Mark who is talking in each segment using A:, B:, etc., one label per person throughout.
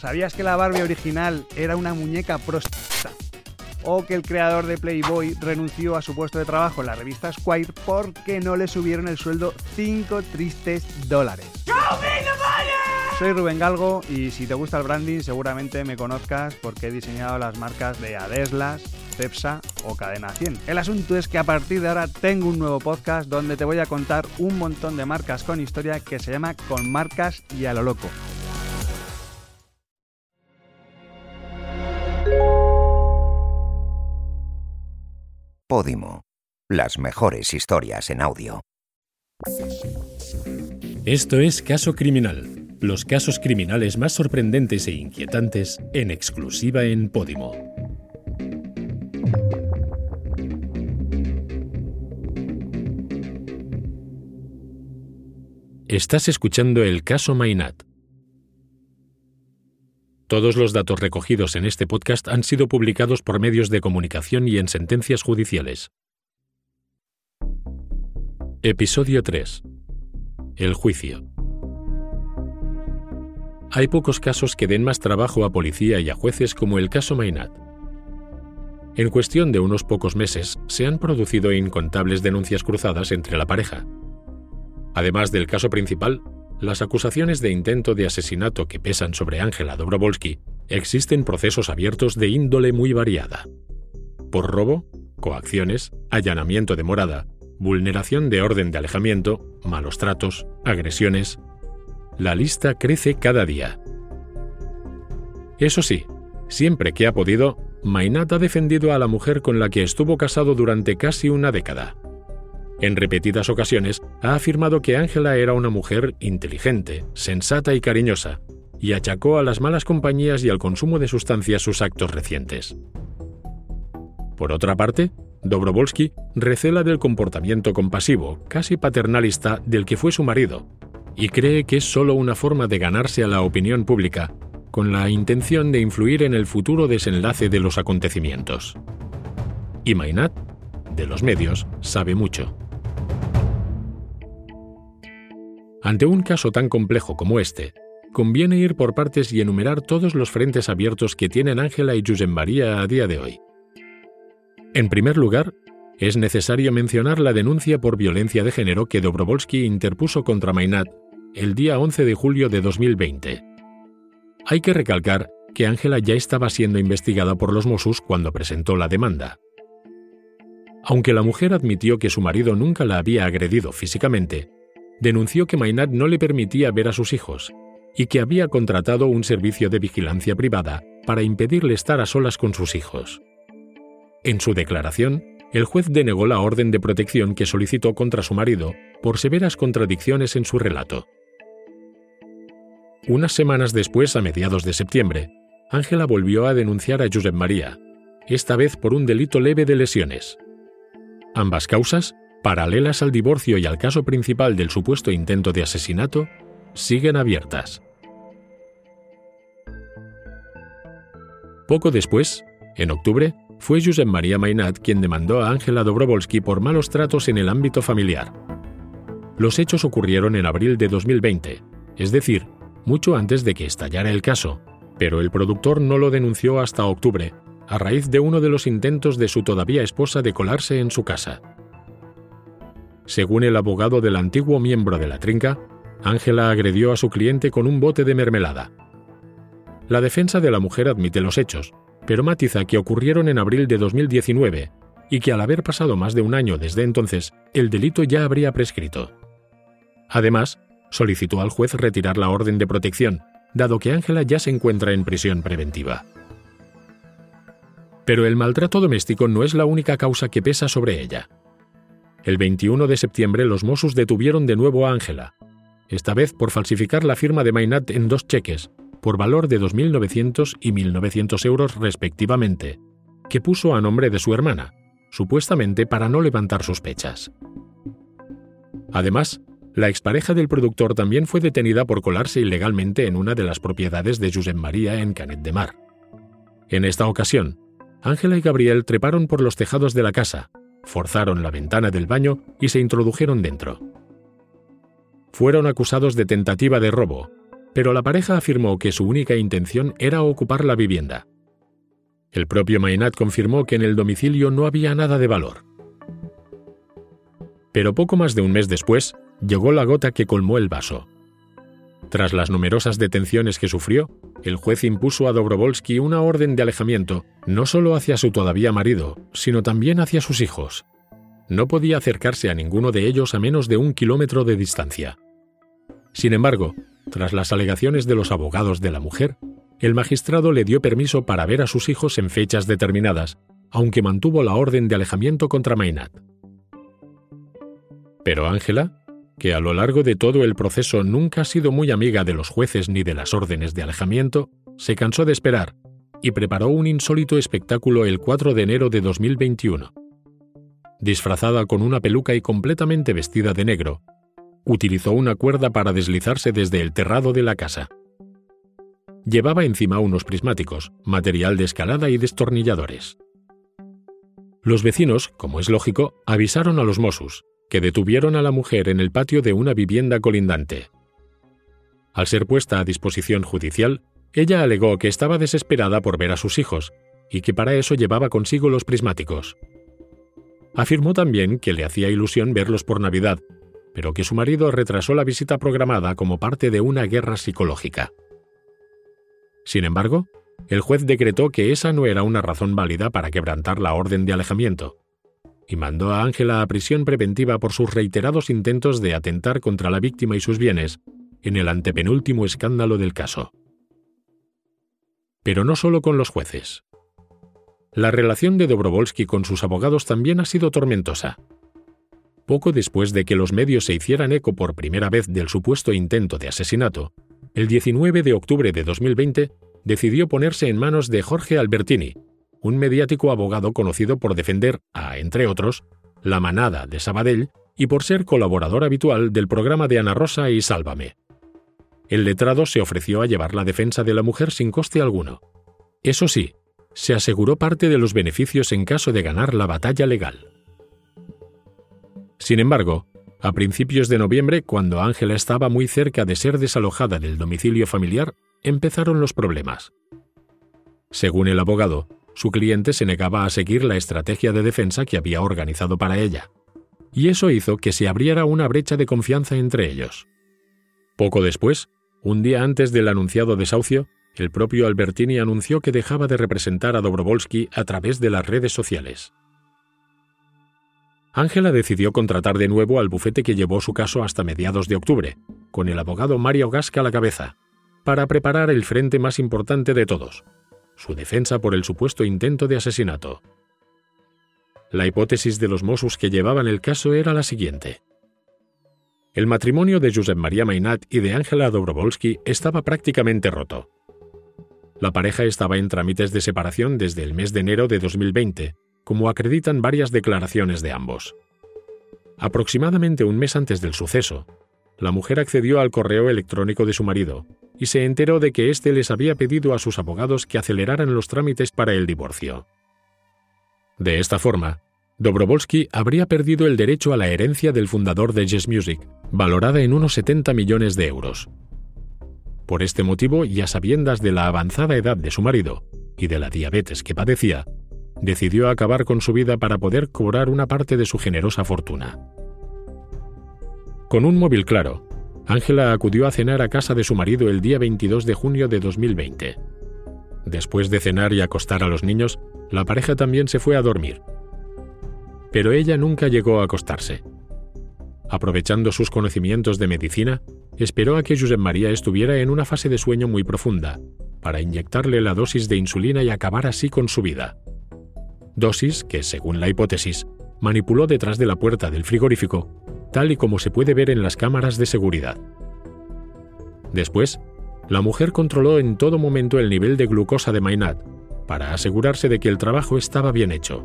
A: ¿Sabías que la Barbie original era una muñeca prostituta? O que el creador de Playboy renunció a su puesto de trabajo en la revista Squire porque no le subieron el sueldo 5 tristes dólares. Soy Rubén Galgo y si te gusta el branding seguramente me conozcas porque he diseñado las marcas de Adeslas, Cepsa o Cadena 100. El asunto es que a partir de ahora tengo un nuevo podcast donde te voy a contar un montón de marcas con historia que se llama Con Marcas y a lo Loco.
B: Podimo. Las mejores historias en audio.
C: Esto es Caso Criminal, los casos criminales más sorprendentes e inquietantes en exclusiva en Podimo. Estás escuchando el caso Mainat. Todos los datos recogidos en este podcast han sido publicados por medios de comunicación y en sentencias judiciales. Episodio 3. El juicio. Hay pocos casos que den más trabajo a policía y a jueces como el caso Mainat. En cuestión de unos pocos meses, se han producido incontables denuncias cruzadas entre la pareja. Además del caso principal, las acusaciones de intento de asesinato que pesan sobre Ángela Dobrovolsky, existen procesos abiertos de índole muy variada. Por robo, coacciones, allanamiento de morada, vulneración de orden de alejamiento, malos tratos, agresiones. La lista crece cada día. Eso sí, siempre que ha podido, Mainat ha defendido a la mujer con la que estuvo casado durante casi una década. En repetidas ocasiones ha afirmado que Ángela era una mujer inteligente, sensata y cariñosa, y achacó a las malas compañías y al consumo de sustancias sus actos recientes. Por otra parte, Dobrovolsky recela del comportamiento compasivo, casi paternalista, del que fue su marido, y cree que es solo una forma de ganarse a la opinión pública, con la intención de influir en el futuro desenlace de los acontecimientos. Y Mainat, de los medios, sabe mucho. Ante un caso tan complejo como este, conviene ir por partes y enumerar todos los frentes abiertos que tienen Ángela y Josep María a día de hoy. En primer lugar, es necesario mencionar la denuncia por violencia de género que Dobrovolsky interpuso contra Mainat el día 11 de julio de 2020. Hay que recalcar que Ángela ya estaba siendo investigada por los Mossos cuando presentó la demanda. Aunque la mujer admitió que su marido nunca la había agredido físicamente, denunció que Mainat no le permitía ver a sus hijos y que había contratado un servicio de vigilancia privada para impedirle estar a solas con sus hijos. En su declaración, el juez denegó la orden de protección que solicitó contra su marido por severas contradicciones en su relato. Unas semanas después, a mediados de septiembre, Ángela volvió a denunciar a Josep María, esta vez por un delito leve de lesiones. Ambas causas paralelas al divorcio y al caso principal del supuesto intento de asesinato, siguen abiertas. Poco después, en octubre, fue Josep María Mainat quien demandó a Ángela Dobrovolsky por malos tratos en el ámbito familiar. Los hechos ocurrieron en abril de 2020, es decir, mucho antes de que estallara el caso, pero el productor no lo denunció hasta octubre, a raíz de uno de los intentos de su todavía esposa de colarse en su casa. Según el abogado del antiguo miembro de la trinca, Ángela agredió a su cliente con un bote de mermelada. La defensa de la mujer admite los hechos, pero matiza que ocurrieron en abril de 2019 y que al haber pasado más de un año desde entonces, el delito ya habría prescrito. Además, solicitó al juez retirar la orden de protección, dado que Ángela ya se encuentra en prisión preventiva. Pero el maltrato doméstico no es la única causa que pesa sobre ella. El 21 de septiembre los Mossos detuvieron de nuevo a Ángela, esta vez por falsificar la firma de Mainat en dos cheques, por valor de 2.900 y 1.900 euros respectivamente, que puso a nombre de su hermana, supuestamente para no levantar sospechas. Además, la expareja del productor también fue detenida por colarse ilegalmente en una de las propiedades de Josep María en Canet de Mar. En esta ocasión, Ángela y Gabriel treparon por los tejados de la casa, forzaron la ventana del baño y se introdujeron dentro. Fueron acusados de tentativa de robo, pero la pareja afirmó que su única intención era ocupar la vivienda. El propio Mainat confirmó que en el domicilio no había nada de valor. Pero poco más de un mes después, llegó la gota que colmó el vaso. Tras las numerosas detenciones que sufrió, el juez impuso a Dobrovolsky una orden de alejamiento no solo hacia su todavía marido, sino también hacia sus hijos. No podía acercarse a ninguno de ellos a menos de un kilómetro de distancia. Sin embargo, tras las alegaciones de los abogados de la mujer, el magistrado le dio permiso para ver a sus hijos en fechas determinadas, aunque mantuvo la orden de alejamiento contra Mainat. Pero Ángela, que a lo largo de todo el proceso nunca ha sido muy amiga de los jueces ni de las órdenes de alejamiento, se cansó de esperar y preparó un insólito espectáculo el 4 de enero de 2021. Disfrazada con una peluca y completamente vestida de negro, utilizó una cuerda para deslizarse desde el terrado de la casa. Llevaba encima unos prismáticos, material de escalada y destornilladores. Los vecinos, como es lógico, avisaron a los Mossos, que detuvieron a la mujer en el patio de una vivienda colindante. Al ser puesta a disposición judicial, ella alegó que estaba desesperada por ver a sus hijos y que para eso llevaba consigo los prismáticos. Afirmó también que le hacía ilusión verlos por Navidad, pero que su marido retrasó la visita programada como parte de una guerra psicológica. Sin embargo, el juez decretó que esa no era una razón válida para quebrantar la orden de alejamiento, y mandó a Ángela a prisión preventiva por sus reiterados intentos de atentar contra la víctima y sus bienes en el antepenúltimo escándalo del caso. Pero no solo con los jueces. La relación de Dobrovolsky con sus abogados también ha sido tormentosa. Poco después de que los medios se hicieran eco por primera vez del supuesto intento de asesinato, el 19 de octubre de 2020 decidió ponerse en manos de Jorge Albertini, un mediático abogado conocido por defender a, entre otros, la manada de Sabadell y por ser colaborador habitual del programa de Ana Rosa y Sálvame. El letrado se ofreció a llevar la defensa de la mujer sin coste alguno. Eso sí, se aseguró parte de los beneficios en caso de ganar la batalla legal. Sin embargo, a principios de noviembre, cuando Ángela estaba muy cerca de ser desalojada del domicilio familiar, empezaron los problemas. Según el abogado, su cliente se negaba a seguir la estrategia de defensa que había organizado para ella, y eso hizo que se abriera una brecha de confianza entre ellos. Poco después, un día antes del anunciado desahucio, el propio Albertini anunció que dejaba de representar a Dobrovolsky a través de las redes sociales. Ángela decidió contratar de nuevo al bufete que llevó su caso hasta mediados de octubre, con el abogado Mario Gasca a la cabeza, para preparar el frente más importante de todos, su defensa por el supuesto intento de asesinato. La hipótesis de los Mossos que llevaban el caso era la siguiente. El matrimonio de Josep María Mainat y de Ángela Dobrovolsky estaba prácticamente roto. La pareja estaba en trámites de separación desde el mes de enero de 2020, como acreditan varias declaraciones de ambos. Aproximadamente un mes antes del suceso, la mujer accedió al correo electrónico de su marido y se enteró de que éste les había pedido a sus abogados que aceleraran los trámites para el divorcio. De esta forma, Dobrovolsky habría perdido el derecho a la herencia del fundador de Jazz Music, valorada en unos 70 millones de euros. Por este motivo, y a sabiendas de la avanzada edad de su marido y de la diabetes que padecía, decidió acabar con su vida para poder cobrar una parte de su generosa fortuna. Con un móvil claro, Ángela acudió a cenar a casa de su marido el día 22 de junio de 2020. Después de cenar y acostar a los niños, la pareja también se fue a dormir. Pero ella nunca llegó a acostarse. Aprovechando sus conocimientos de medicina, esperó a que Josep María estuviera en una fase de sueño muy profunda, para inyectarle la dosis de insulina y acabar así con su vida. Dosis que, según la hipótesis, manipuló detrás de la puerta del frigorífico tal y como se puede ver en las cámaras de seguridad. Después, la mujer controló en todo momento el nivel de glucosa de Mainat para asegurarse de que el trabajo estaba bien hecho.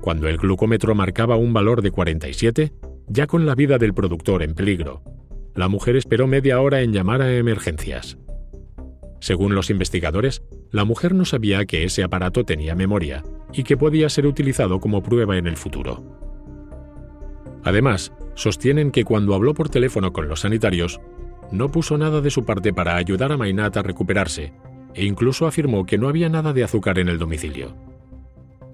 C: Cuando el glucómetro marcaba un valor de 47, ya con la vida del productor en peligro, la mujer esperó media hora en llamar a emergencias. Según los investigadores, la mujer no sabía que ese aparato tenía memoria y que podía ser utilizado como prueba en el futuro. Además, sostienen que cuando habló por teléfono con los sanitarios, no puso nada de su parte para ayudar a Mainat a recuperarse e incluso afirmó que no había nada de azúcar en el domicilio.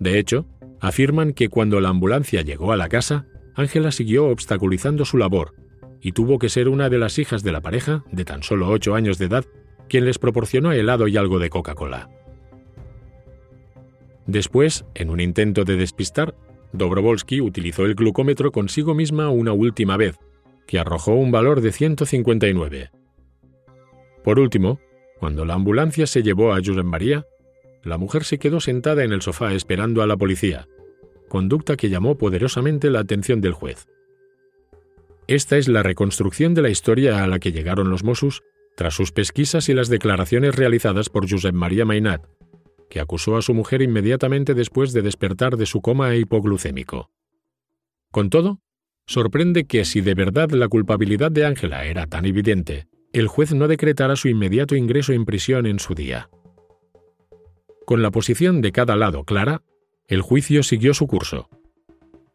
C: De hecho, afirman que cuando la ambulancia llegó a la casa, Ángela siguió obstaculizando su labor y tuvo que ser una de las hijas de la pareja, de tan solo 8 años de edad, quien les proporcionó helado y algo de Coca-Cola. Después, en un intento de despistar, Dobrovolsky utilizó el glucómetro consigo misma una última vez, que arrojó un valor de 159. Por último, cuando la ambulancia se llevó a Josep María, la mujer se quedó sentada en el sofá esperando a la policía, conducta que llamó poderosamente la atención del juez. Esta es la reconstrucción de la historia a la que llegaron los Mossos tras sus pesquisas y las declaraciones realizadas por Josep María Mainat, que acusó a su mujer inmediatamente después de despertar de su coma hipoglucémico. Con todo, sorprende que si de verdad la culpabilidad de Ángela era tan evidente, el juez no decretara su inmediato ingreso en prisión en su día. Con la posición de cada lado clara, el juicio siguió su curso.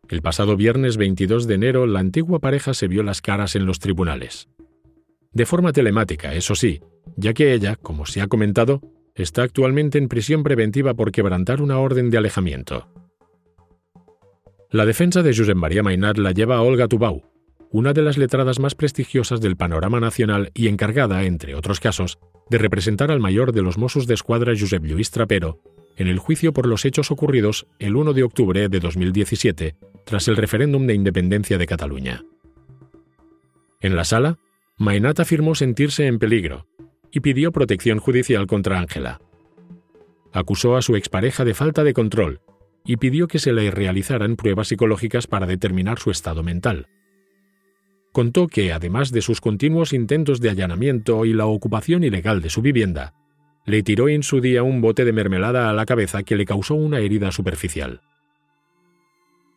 C: El pasado viernes 22 de enero la antigua pareja se vio las caras en los tribunales. De forma telemática, eso sí, ya que ella, como se ha comentado, está actualmente en prisión preventiva por quebrantar una orden de alejamiento. La defensa de Josep María Mainat la lleva Olga Tubau, una de las letradas más prestigiosas del panorama nacional y encargada, entre otros casos, de representar al mayor de los Mossos de Escuadra Josep Lluís Trapero en el juicio por los hechos ocurridos el 1 de octubre de 2017, tras el referéndum de independencia de Cataluña. En la sala, Mainat afirmó sentirse en peligro y pidió protección judicial contra Ángela. Acusó a su expareja de falta de control y pidió que se le realizaran pruebas psicológicas para determinar su estado mental. Contó que, además de sus continuos intentos de allanamiento y la ocupación ilegal de su vivienda, le tiró en su día un bote de mermelada a la cabeza que le causó una herida superficial.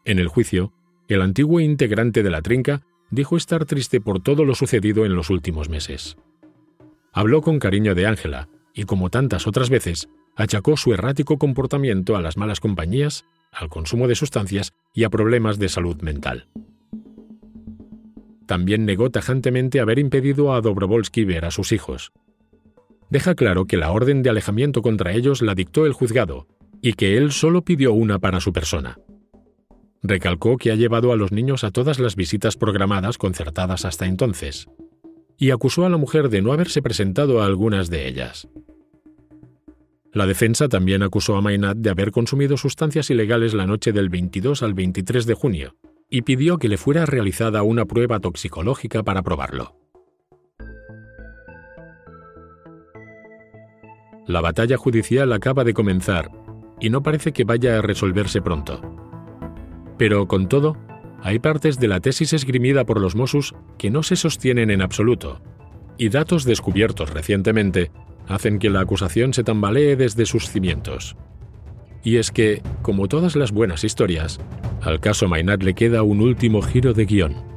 C: En el juicio, el antiguo integrante de la trinca dijo estar triste por todo lo sucedido en los últimos meses. Habló con cariño de Ángela y, como tantas otras veces, achacó su errático comportamiento a las malas compañías, al consumo de sustancias y a problemas de salud mental. También negó tajantemente haber impedido a Dobrovolsky ver a sus hijos. Deja claro que la orden de alejamiento contra ellos la dictó el juzgado y que él solo pidió una para su persona. Recalcó que ha llevado a los niños a todas las visitas programadas concertadas hasta entonces, y acusó a la mujer de no haberse presentado a algunas de ellas. La defensa también acusó a Mainat de haber consumido sustancias ilegales la noche del 22 al 23 de junio y pidió que le fuera realizada una prueba toxicológica para probarlo. La batalla judicial acaba de comenzar y no parece que vaya a resolverse pronto. Pero, con todo, hay partes de la tesis esgrimida por los Mossos que no se sostienen en absoluto, y datos descubiertos recientemente hacen que la acusación se tambalee desde sus cimientos. Y es que, como todas las buenas historias, al caso Mainat le queda un último giro de guion.